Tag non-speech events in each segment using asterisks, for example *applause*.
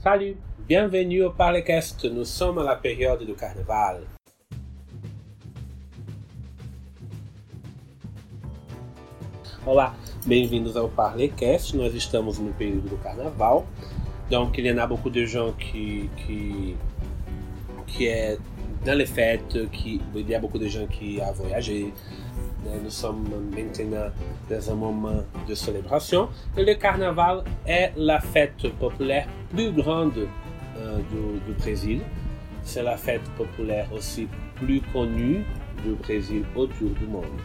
Salut, bienvenue au Parlecast. Nous sommes à la période du carnaval. Olá, bem-vindos ao Parlecast. Nós estamos no período do carnaval. Donc, il y en a beaucoup de gens qui, qui, qui est dans les fêtes, qui, il y a beaucoup de gens qui a voyagé. Nous sommes maintenant dans un moment de célébration. Et le carnaval est la fête populaire plus grande euh, du, du Brésil. C'est la fête populaire aussi plus connue do Brasil autour do mundo.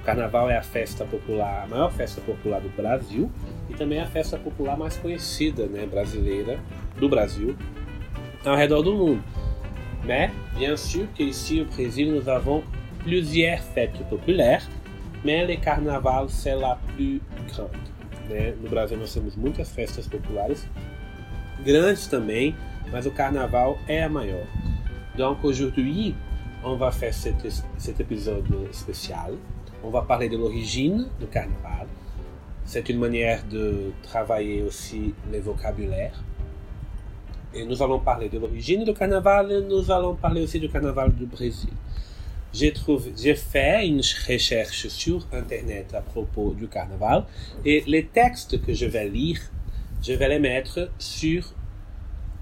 O carnaval é a festa popular, a maior festa popular do Brasil e também a festa popular mais conhecida, né, brasileira do Brasil ao redor do mundo. Mais bien sûr ici au Brésil nous avons plusieurs fêtes populaires, mais le carnaval c'est la plus grande. Né? No Brasil nós temos muitas festas populares, grandes também, mas o carnaval é a maior. Donc aujourd'hui, on va faire cet, cet épisode spécial. On va parler de l'origine du carnaval. C'est une manière de travailler aussi le vocabulaire. Et nous allons parler de l'origine du carnaval et nous allons parler aussi du carnaval du Brésil. J'ai trouvé, j'ai fait une recherche sur internet à propos du carnaval et les textes que je vais lire, je vais les mettre sur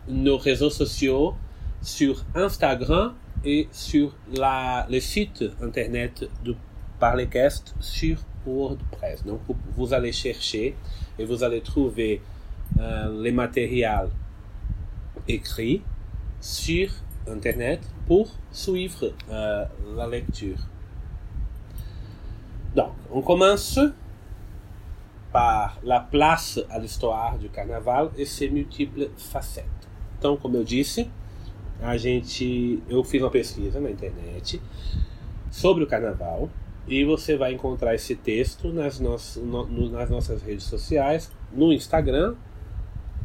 nos réseaux sociaux, sur Instagram et sur la, le site internet de Parlecast sur WordPress. Donc vous allez chercher et vous allez trouver euh, les matériels écrits sur internet pour suivre euh, la lecture. Donc on commence par la place à l'histoire du carnaval e ses multiples facettes. Então, como eu disse, a gente, eu fiz uma pesquisa na internet sobre o carnaval e você vai encontrar esse texto nas, nossas, no, nas nossas redes sociais, no Instagram,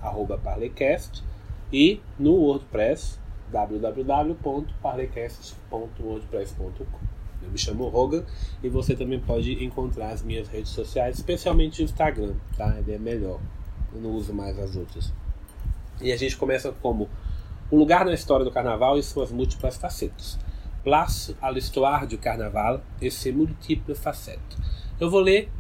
arroba Parlecast, e no WordPress, www.parlecast.wordpress.com. Eu me chamo Rogan e você também pode encontrar as minhas redes sociais, especialmente o Instagram, tá? Ele é melhor. Eu não uso mais as outras. E a gente começa como um lugar na história do carnaval e suas múltiplas facetas. Place à l'histoire du carnaval et ses multiples facettes. Eu vou ler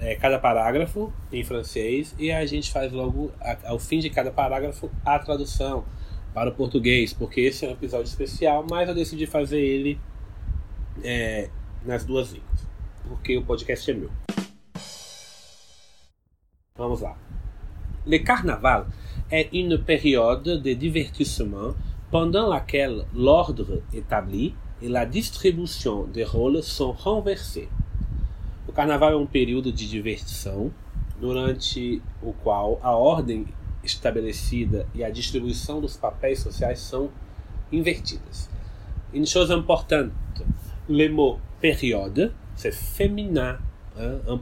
é, cada parágrafo em francês e a gente faz logo, ao fim de cada parágrafo, a tradução para o português, porque esse é um episódio especial, mas eu decidi fazer ele é, nas duas línguas, porque o podcast é meu. Vamos lá. Le carnaval est une période de divertissement pendant laquelle l'ordre établi et la distribution des rôles sont renversés. O carnaval é um período de diversão durante o qual a ordem estabelecida e a distribuição dos papéis sociais são invertidas. Une chose importante, le mot période, c'est féminin. Hein? En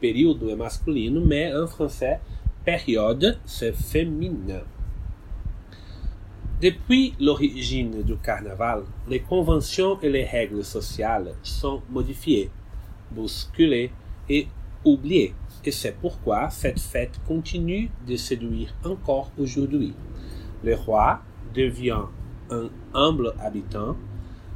período é masculino, mais en français, période, c'est féminin. Depuis l'origine du carnaval, les conventions et les règles sociales sont modifiées, bousculées et oubliées. Et c'est pourquoi cette fête continue de séduire encore aujourd'hui. Le roi devient un humble habitant,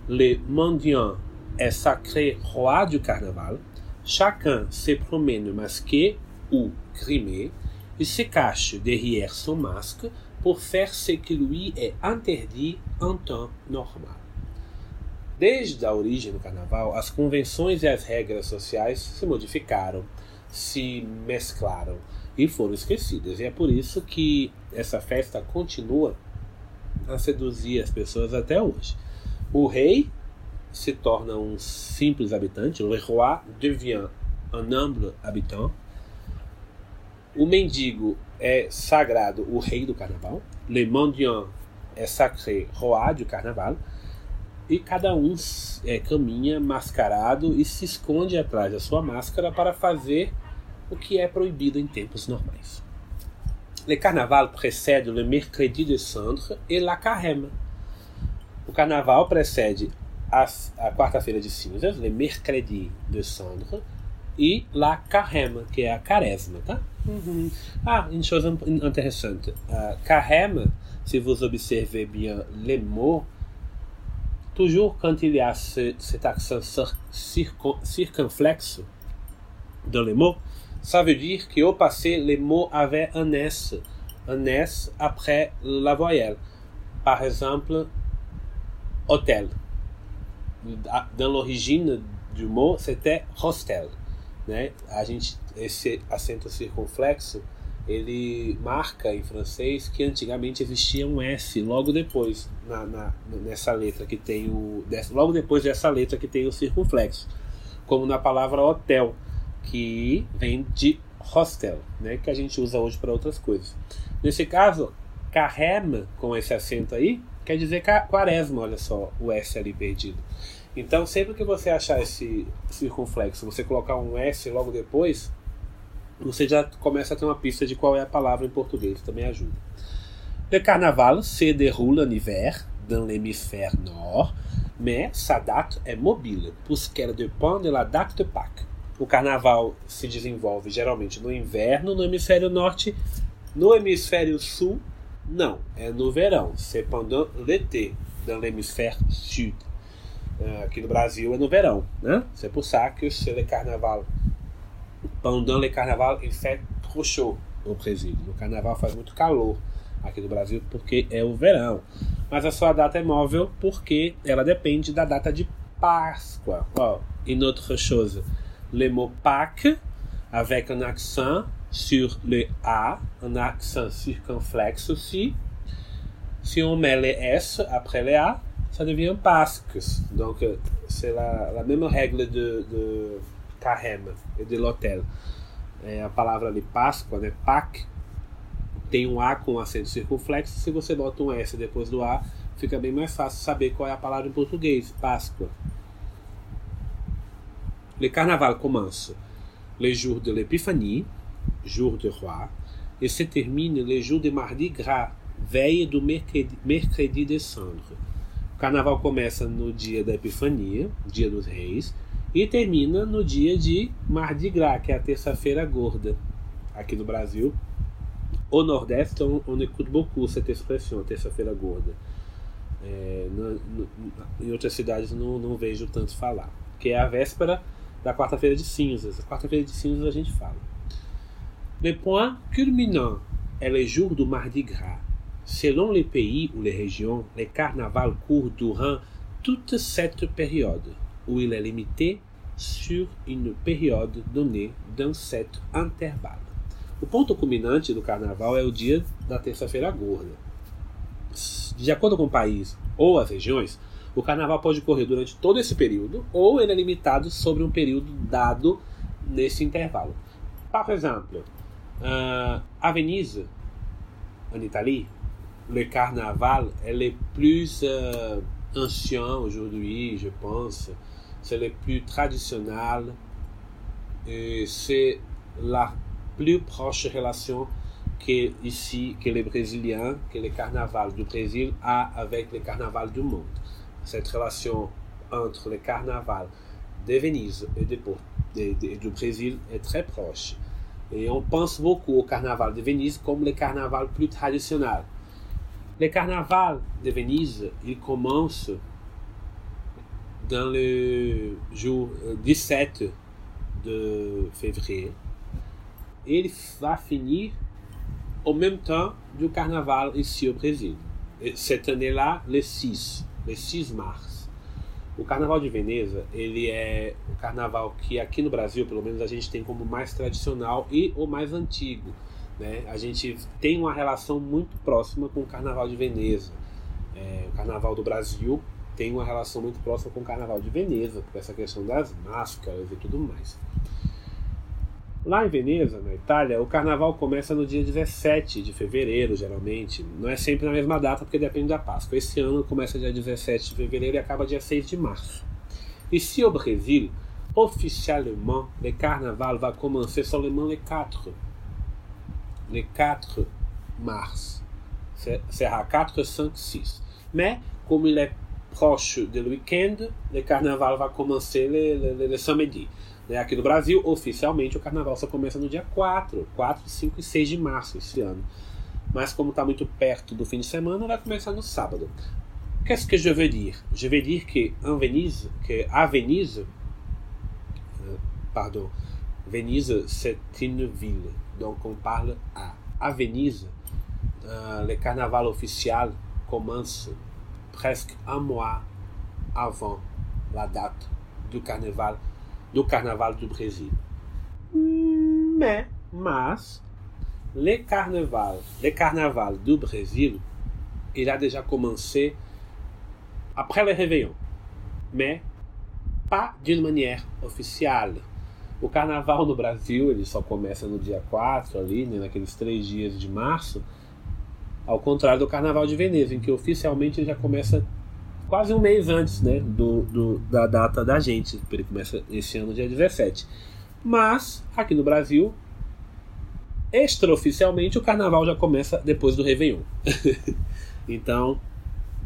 le mendiant est sacré roi du carnaval, chacun se promène masqué ou grimé, il se cache derrière son masque pour faire ce qui lui est interdit en temps normal. Desde a origem do carnaval, as convenções e as regras sociais se modificaram, se mesclaram e foram esquecidas. E é por isso que essa festa continua a seduzir as pessoas até hoje. O rei se torna um simples habitante, le roi devient un humble habitant. O mendigo é sagrado, o rei do carnaval. Le mendiant é sacré, roi du carnaval. E cada um é, caminha mascarado e se esconde atrás da sua máscara para fazer o que é proibido em tempos normais. Le carnaval précède le mercredi de cendre et la carême. O carnaval precede a, a quarta-feira de cinzas, le mercredi de cendre, e la carême, que é a quaresma, tá? Uhum. Ah, une chose intéressante. Uh, carême, si vous observez bien les mots, toujours quand il y a ce, cet accent circon, circonflexe dans les mots, ça veut dire qu'au passé, les mots avaient un S, un S après la voyelle. Par exemple, hôtel. Dans l'origine du mot, c'était hostel. Né? A gente, esse acento circunflexo, ele marca em francês que antigamente existia um S logo depois, na, na, nessa letra que tem o. Logo depois dessa letra que tem o circunflexo. Como na palavra hotel, que vem de hostel, né? que a gente usa hoje para outras coisas. Nesse caso, carrema, com esse acento aí, quer dizer quaresma, olha só, o S ali perdido. Então, sempre que você achar esse circunflexo, você colocar um S logo depois, você já começa a ter uma pista de qual é a palavra em português, também ajuda. Le carnaval se déroule en hiver dans l'hémisphère nord, mais sa date est mobile, puisqu'elle dépend de la date de Pâques. O carnaval se desenvolve geralmente no inverno no hemisfério norte, no hemisfério sul, não, é no verão. C'est pendant l'été, dans l'hémisphère sud. Uh, aqui no Brasil é no verão, né? C'est pour ça que c'est le carnaval. Pendant le carnaval, il fait trop chaud no Brasil. No carnaval faz muito calor aqui no Brasil porque é o verão. Mas a sua data é móvel porque ela depende da data de Páscoa. Oh, une autre chose, le mot Pâques avec un accent sur le A, un accent circonflexe aussi. Si on met le S après le A, ça devient Pásques. Donc, euh, c'est la, la, même règle de, de carême e de l'hôtel. É a palavra ali, Páscoa, né? Pâques, tem um A com acento circunflexo. Se você bota um S depois do A, fica bem mais fácil saber qual é a palavra em português, Páscoa. Le carnaval commence le jour de l'épiphanie, jour de roi, et se termine le jour de Mardi Gras, veille do mercredi, mercredi de cendre. O carnaval começa no dia da Epifania, dia dos reis, e termina no dia de Mardi Gras, que é a terça-feira gorda. Aqui no Brasil, au Nordeste, on, on écoute beaucoup cette expression, terça-feira gorda. É, no, no, em outras cidades não, não vejo tanto falar. Que é a véspera da quarta-feira de cinzas. A quarta-feira de cinzas a gente fala. Le point culminant est le jour du Mardi Gras. Selon les pays ou les régions, le carnaval court durant toute cette période, où il est limité sur une période donnée dans cet intervalle. O ponto culminante do carnaval é o dia da terça-feira gorda. De acordo com o país ou as regiões, o carnaval pode ocorrer durante todo esse período ou ele é limitado sobre um período dado nesse intervalo. Par exemple, uh, à Venise, en Italie, le carnaval est le plus uh, ancien aujourd'hui, je pense. C'est le plus traditionnel. Et c'est la plus proche relation que ici, que les Brésiliens, que le carnaval du Brésil a avec le carnaval du monde. Cette relation entre le carnaval de Venise et, de, du Brésil est très proche. Et on pense beaucoup au carnaval de Venise comme le carnaval plus traditionnel. Le carnaval de Venise, il commence dans le jour 17 de février ele vai finir au même temps du carnaval ici au Brasil. Cette année-là, le 6, le 6 mars. O Carnaval de Veneza, ele é o carnaval que aqui no Brasil, pelo menos, a gente tem como mais tradicional e o mais antigo. Né? A gente tem uma relação muito próxima com o Carnaval de Veneza. É, o Carnaval do Brasil tem uma relação muito próxima com o Carnaval de Veneza, por essa questão das máscaras e tudo mais. Lá em Veneza, na Itália, o carnaval começa no dia 17 de fevereiro, geralmente. Não é sempre na mesma data, porque depende da Páscoa. Esse ano começa dia 17 de fevereiro e acaba dia 6 de março. Ici au Brésil, officiellement, le carnaval va commencer seulement le 4. Le 4 mars. Sera 4, 5, 6. Mais, comme il est proche du week-end, le carnaval va commencer le, le, le samedi. Né? Aqui no Brasil, oficialmente, o carnaval só começa no dia 4, 4, 5 e 6 de março esse ano. Mas como está muito perto do fim de semana, vai começar no sábado. Qu'est-ce que je veux dire Je veux dire que en Venise, que à Venise, euh, pardon, Venise c'est une ville, donc on parle à. À Venise, euh, le carnaval officiel commence presque un mois avant la date du carnaval do Carnaval do Brasil. Mais, mas, le carnaval, le carnaval do Brasil, il a déjà commencé après le réveillon, mais pas d'une manière officielle. O carnaval no Brasil ele só começa no dia 4, ali, né, naqueles três dias de março, ao contrário do carnaval de Veneza, em que oficialmente ele já começa quase um mês antes né, do, do, da data da gente. Ele começa esse ano, dia 17. Mas, aqui no Brasil, extraoficialmente, o carnaval já começa depois do Réveillon. *laughs* então,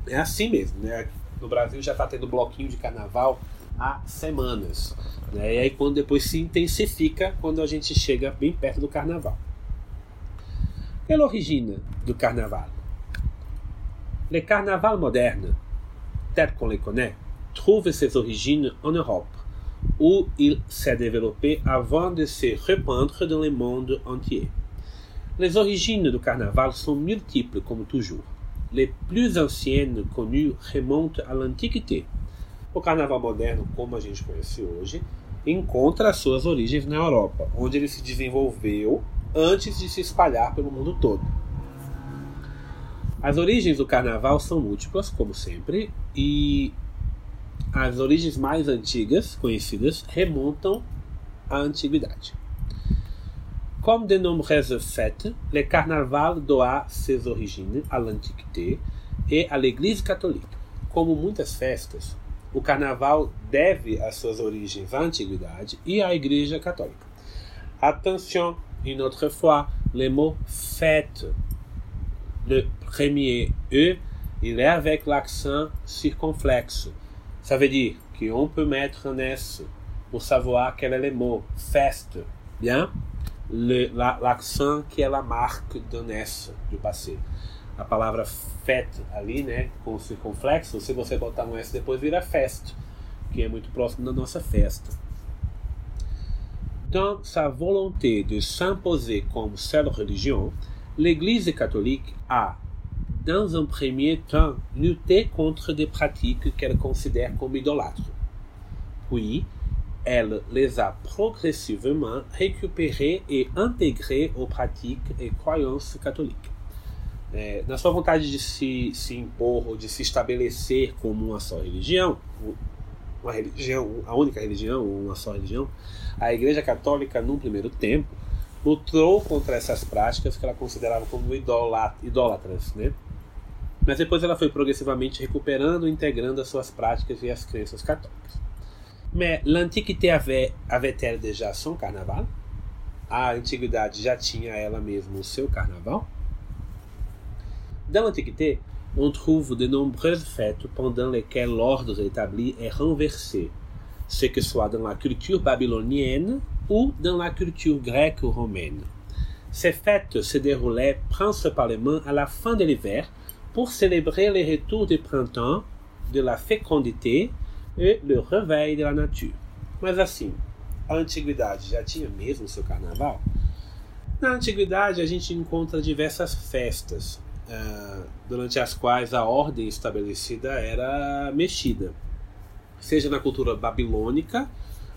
é assim mesmo. Né? No Brasil já está tendo bloquinho de carnaval há semanas. Né? E aí, quando depois se intensifica, quando a gente chega bem perto do carnaval. É a origem do carnaval? Le carnaval moderne tel qu'on les connaît, trouve ses origines en Europe, où il s'est développé avant de se répandre dans le monde entier. Les origines du carnaval sont multiples comme toujours. Les plus anciennes connues remontent à l'Antiquité. O carnaval moderno, como a gente conhece hoje, encontra as suas origens na Europa, onde ele se desenvolveu antes de se espalhar pelo mundo todo. As origens do carnaval são múltiplas, como sempre, e as origens mais antigas, conhecidas, remontam à antiguidade. Comme de nombreuses fêtes, le carnaval doit ses origines à l'Antiquité et à l'Église catholique. Como muitas festas, o carnaval deve as suas origens à antiguidade e à Igreja católica. Attention, une autre fois, le mot fête le premier E, il est avec l'accent circonflexe. Ça veut dire qu'on peut mettre un S pour savoir quel est le mot feste. Bien? L'accent la, que é a marque d'un S do passé. A palavra fête ali, né, com circunflexo, se você botar um S depois vira fest, que é muito próximo da nossa festa. Dans sa volonté de s'imposer comme seule religion, l'Église catholique a, dans un premier temps, lutté contre des pratiques qu'elle considère comme idolâtres. Puis, elle les a progressivement récupérées et intégrées aux pratiques et croyances catholiques. É, na sua vontade de se, se ou de se estabelecer como uma só uma religião, a única religião, uma só religião, a Igreja Católica, num primeiro tempo, lutou contra essas práticas que ela considerava como idólatras, né? Mas depois ela foi progressivamente recuperando e integrando as suas práticas e as crenças católicas. Mais l'Antiquité avait, avait-elle déjà son carnaval? A antiguidade já tinha ela mesma o seu carnaval? Dans l'Antiquité, on trouve de nombreuses fêtes pendant lesquelles l'ordre établi est renversé, ce que soit dans la culture babylonienne ou dans la culture grecque ou romaine. Ces fêtes se déroulaient principalement à la fin de l'hiver pour célébrer le retour du printemps, de la fécondité e le réveil de la nature. Mas assim, a antiguidade já tinha mesmo seu carnaval? Na antiguidade a gente encontra diversas festas, durante as quais a ordem estabelecida era mexida, seja na cultura babilônica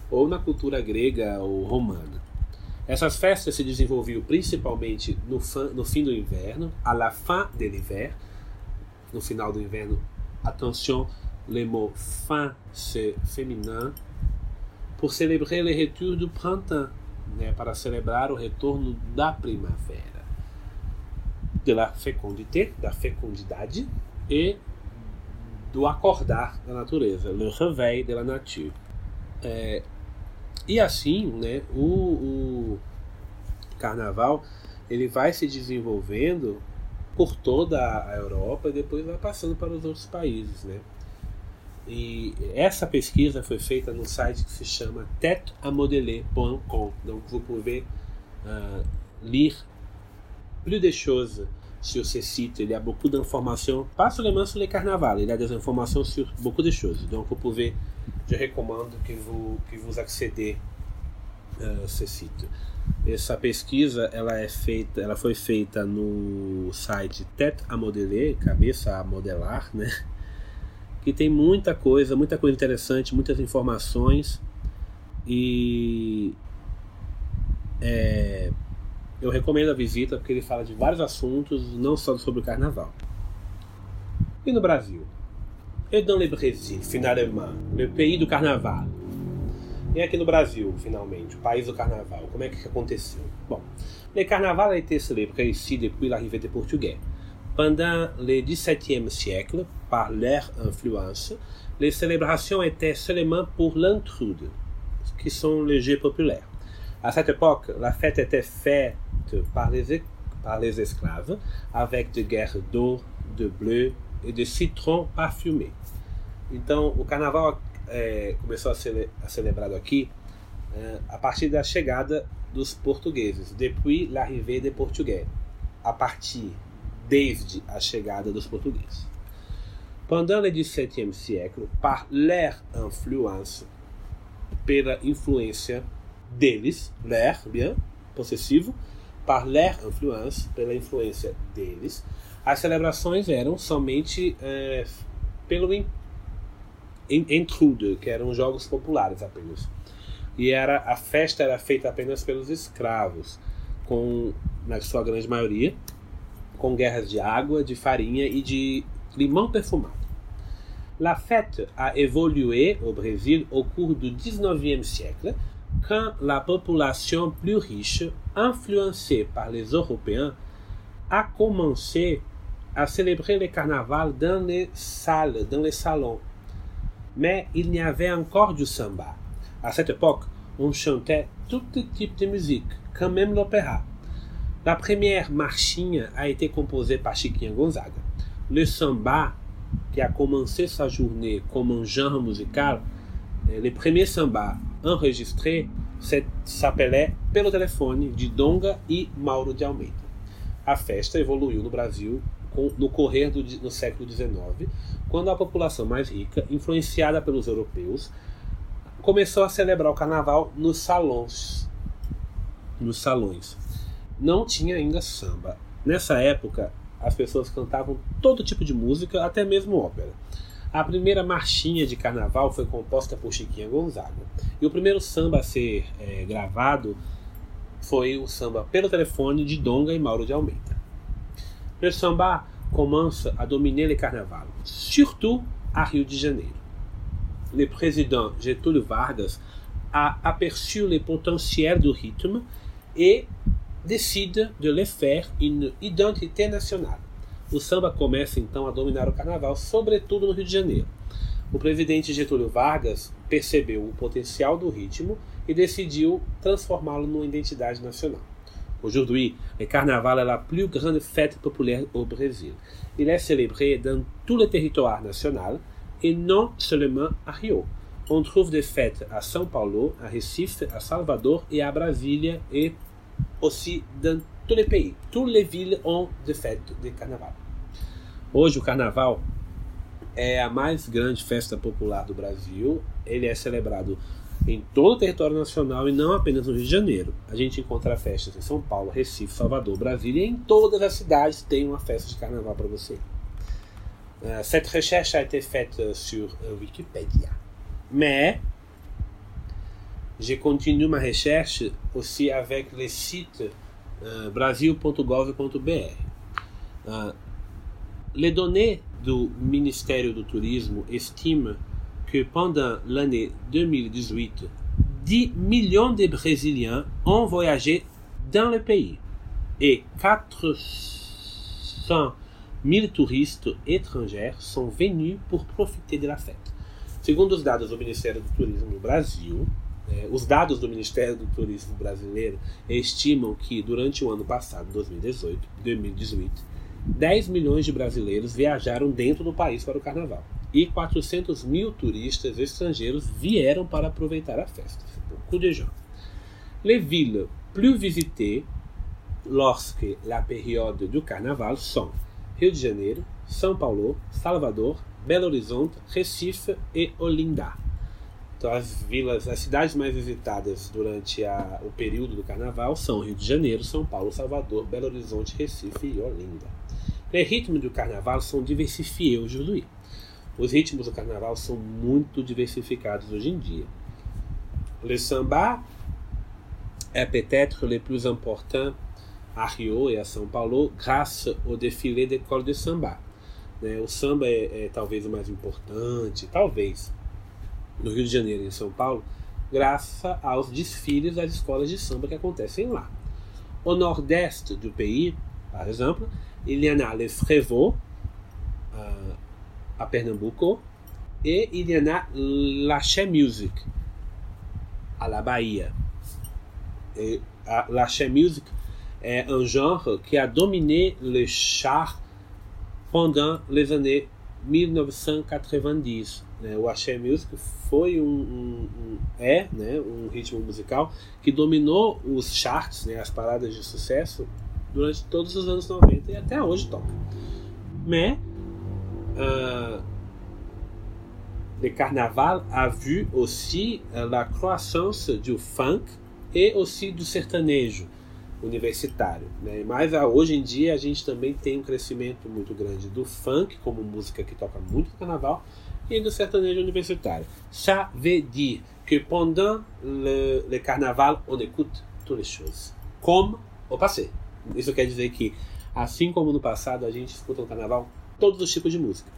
ou na cultura grega ou romana. Essas festas se desenvolviam principalmente no, no fim do inverno, à la fin de l'hiver, no final do inverno. Attention, le mot fin c'est féminin, pour célébrer le retour du printemps, né, para celebrar o retorno da primavera, de la fécondité, da fecundidade e do acordar da natureza, le réveil de la nature. É, e assim, né, o, o carnaval ele vai se desenvolvendo por toda a Europa e depois vai passando para os outros países, né? E essa pesquisa foi feita no site que se chama tetamodeler.com. Donc vous pouvez uh, plus de choses sur ce site. Il y a beaucoup d'informations, pas seulement sur le carnaval, il y a des informations sur beaucoup de choses. Donc vous pouvez, je recommande que vous, que vous accédez a uh, ce site. Essa pesquisa ela é feita, ela foi feita no site Tête a Modeler, cabeça a modelar, né? Que tem muita coisa, muita coisa interessante, muitas informações e é, eu recomendo a visita porque ele fala de vários assuntos, não só sobre o carnaval. E no Brasil? Et dans le Brésil, finalement, le pays do carnaval. E aqui no Brasil, finalmente, o país do carnaval, como é que aconteceu? Bon, le carnaval a été célébré ici depuis l'arrivée des Portugais. Pendant le XVIIe siècle, par leur influence, les célébrations étaient seulement pour l'intrude, qui sont les jeux populaires. À cette époque, la fête était faite par les, par les esclaves, avec de guerres d'eau, de bleu et de citron parfumé. Então, o carnaval é, começou a ser a celebrado aqui é, a partir da chegada dos portugueses, depuis l'arrivée des portugais, a partir desde a chegada dos portugueses. Pendant le XVIIe siècle, par leur influence, pela influência deles, leur, bien, possessivo, par leur influence, pela influência deles, as celebrações eram somente é, pelo Intruder, que eram jogos populares apenas. E era a festa era feita apenas pelos escravos, com na sua grande maioria, com guerras de água, de farinha e de limão perfumado. La fête a évolué au Brésil au cours du 19e siècle, quand la population plus riche, influencée par les Européens, a commencé à célébrer le carnaval dans les salles, dans les salons, mais il n'y avait encore du samba. À cette époque, on chantait tout type de musique, comme même l'opéra. La première marchinha a été composée par Chiquinha Gonzaga. Le samba, qui a commencé sa journée comme un genre musical, eh, le premier samba enregistré s'appelait Pelo Telefone, de Donga e Mauro de Almeida. A festa evoluiu no Brasil no correr do no século XIX, quando a população mais rica, influenciada pelos europeus, começou a celebrar o carnaval nos salões. Nos salões. Não tinha ainda samba. Nessa época, as pessoas cantavam todo tipo de música, até mesmo ópera. A primeira marchinha de carnaval foi composta por Chiquinha Gonzaga. E o primeiro samba a ser é, gravado foi o samba pelo telefone de Donga e Mauro de Almeida. Le samba commence à dominer le carnaval, surtout à Rio de Janeiro. Le président Getúlio Vargas a aperçu le potentiel du rythme et décide de le faire une identité nationale. O samba começa então a dominar o carnaval, sobretudo no Rio de Janeiro. O presidente Getúlio Vargas percebeu o potencial do ritmo e decidiu transformá-lo numa identidade nacional. Aujourd'hui, le carnaval est la plus grande fête populaire au Brésil. Il est célébré dans tout le territoire national et non seulement à Rio. On trouve des fêtes à São Paulo, à Recife, à Salvador et à Brasília et aussi dans tous les pays. Toutes les villes ont des fêtes de carnaval. Hoje o carnaval é a mais grande festa popular do Brasil. Ele é celebrado em todo o território nacional e não apenas no Rio de Janeiro. A gente encontra festas em São Paulo, Recife, Salvador, Brasília e em todas as cidades tem uma festa de carnaval para você. Uh, cette recherche a été faite sur Wikipédia. Mais je continue ma recherche aussi avec le site uh, brasil.gov.br. Uh, les données do Ministério do Turismo estiment que pendant l'année 2018, 10 millions de Brésiliens ont voyagé dans le pays et 400 000 touristes étrangers sont venus pour profiter de la fête. Segundo os dados do Ministério do Turismo no Brasil, eh, os dados do Ministério do Turismo brasileiro estimam que durante o ano passado, 2018, 2018, 10 milhões de brasileiros viajaram dentro do país para o carnaval. e 400 mil turistas estrangeiros vieram para aproveitar a festa. Coup de gens. Les villes plus visitées lorsque la période du carnaval sont Rio de Janeiro, São Paulo, Salvador, Belo Horizonte, Recife e Olinda. Então, as vilas, as cidades mais visitadas durante a, o período do carnaval são Rio de Janeiro, São Paulo, Salvador, Belo Horizonte, Recife e Olinda. Os ritmos do carnaval são diversifiés aujourd'hui. Os ritmos do carnaval são muito diversificados hoje em dia. Le samba est peut-être le plus important à Rio e a São Paulo grâce au défilé d'école de samba. Né? O samba é, é, talvez o mais importante, talvez, no Rio de Janeiro e em São Paulo, graças aos desfiles das escolas de samba que acontecem lá. Au nordeste do pays, por exemplo, il y en a le Frevo, uh, à Pernambuco, et il y en a l'Aché Music, à la Bahia. Et l'Aché Music est un genre qui a dominé le chart pendant les années 1990. Né? O Axé Music foi um, um, um, é né, um ritmo musical que dominou os charts, né, as paradas de sucesso durante todos os anos 90 e até hoje toca. Mais uh, le carnaval a vu aussi la croissance du funk et aussi do sertanejo universitário. Né? Mas ah, hoje em dia a gente também tem um crescimento muito grande do funk como música que toca muito no carnaval e do sertanejo universitário. Ça veut dire que pendant le, le carnaval on écoute toutes les choses, comme au passé. Isso quer dizer que, assim como no passado a gente escuta no carnaval todos os tipos de música.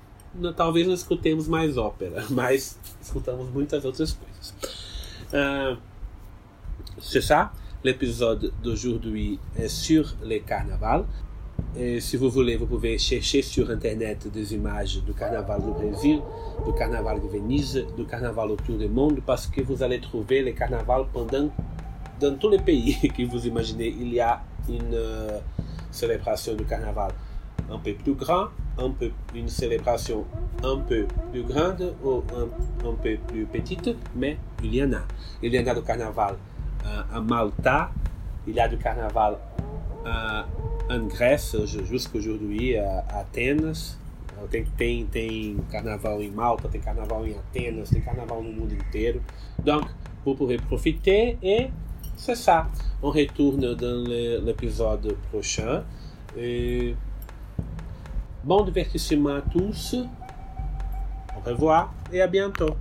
Talvez não escutemos mais ópera, *laughs* mas escutamos muitas outras coisas. Uh, c'est ça l'épisode d'aujourd'hui est sur le carnaval. Et si vous voulez, vous pouvez chercher sur Internet des images du carnaval du Brésil, du carnaval de Venise, du carnaval autour du monde, parce que vous allez trouver le carnaval pendant dans tous les pays *laughs* que vous imaginez. Il y a une euh, célébration du carnaval un peu plus grand, un peu, une célébration un peu plus grande ou un, peu plus petite, mais il y en a. Il y en a du carnaval à Malta, il y a du carnaval en Grèce jusqu'aujourd'hui, à Atenas. Tem, tem, tem carnaval em Malta, tem carnaval em Atenas, tem carnaval no mundo inteiro. Donc, vous pouvez profiter et c'est ça. On retourne dans l'épisode prochain. Et bon divertissement à tous. Au revoir et à bientôt.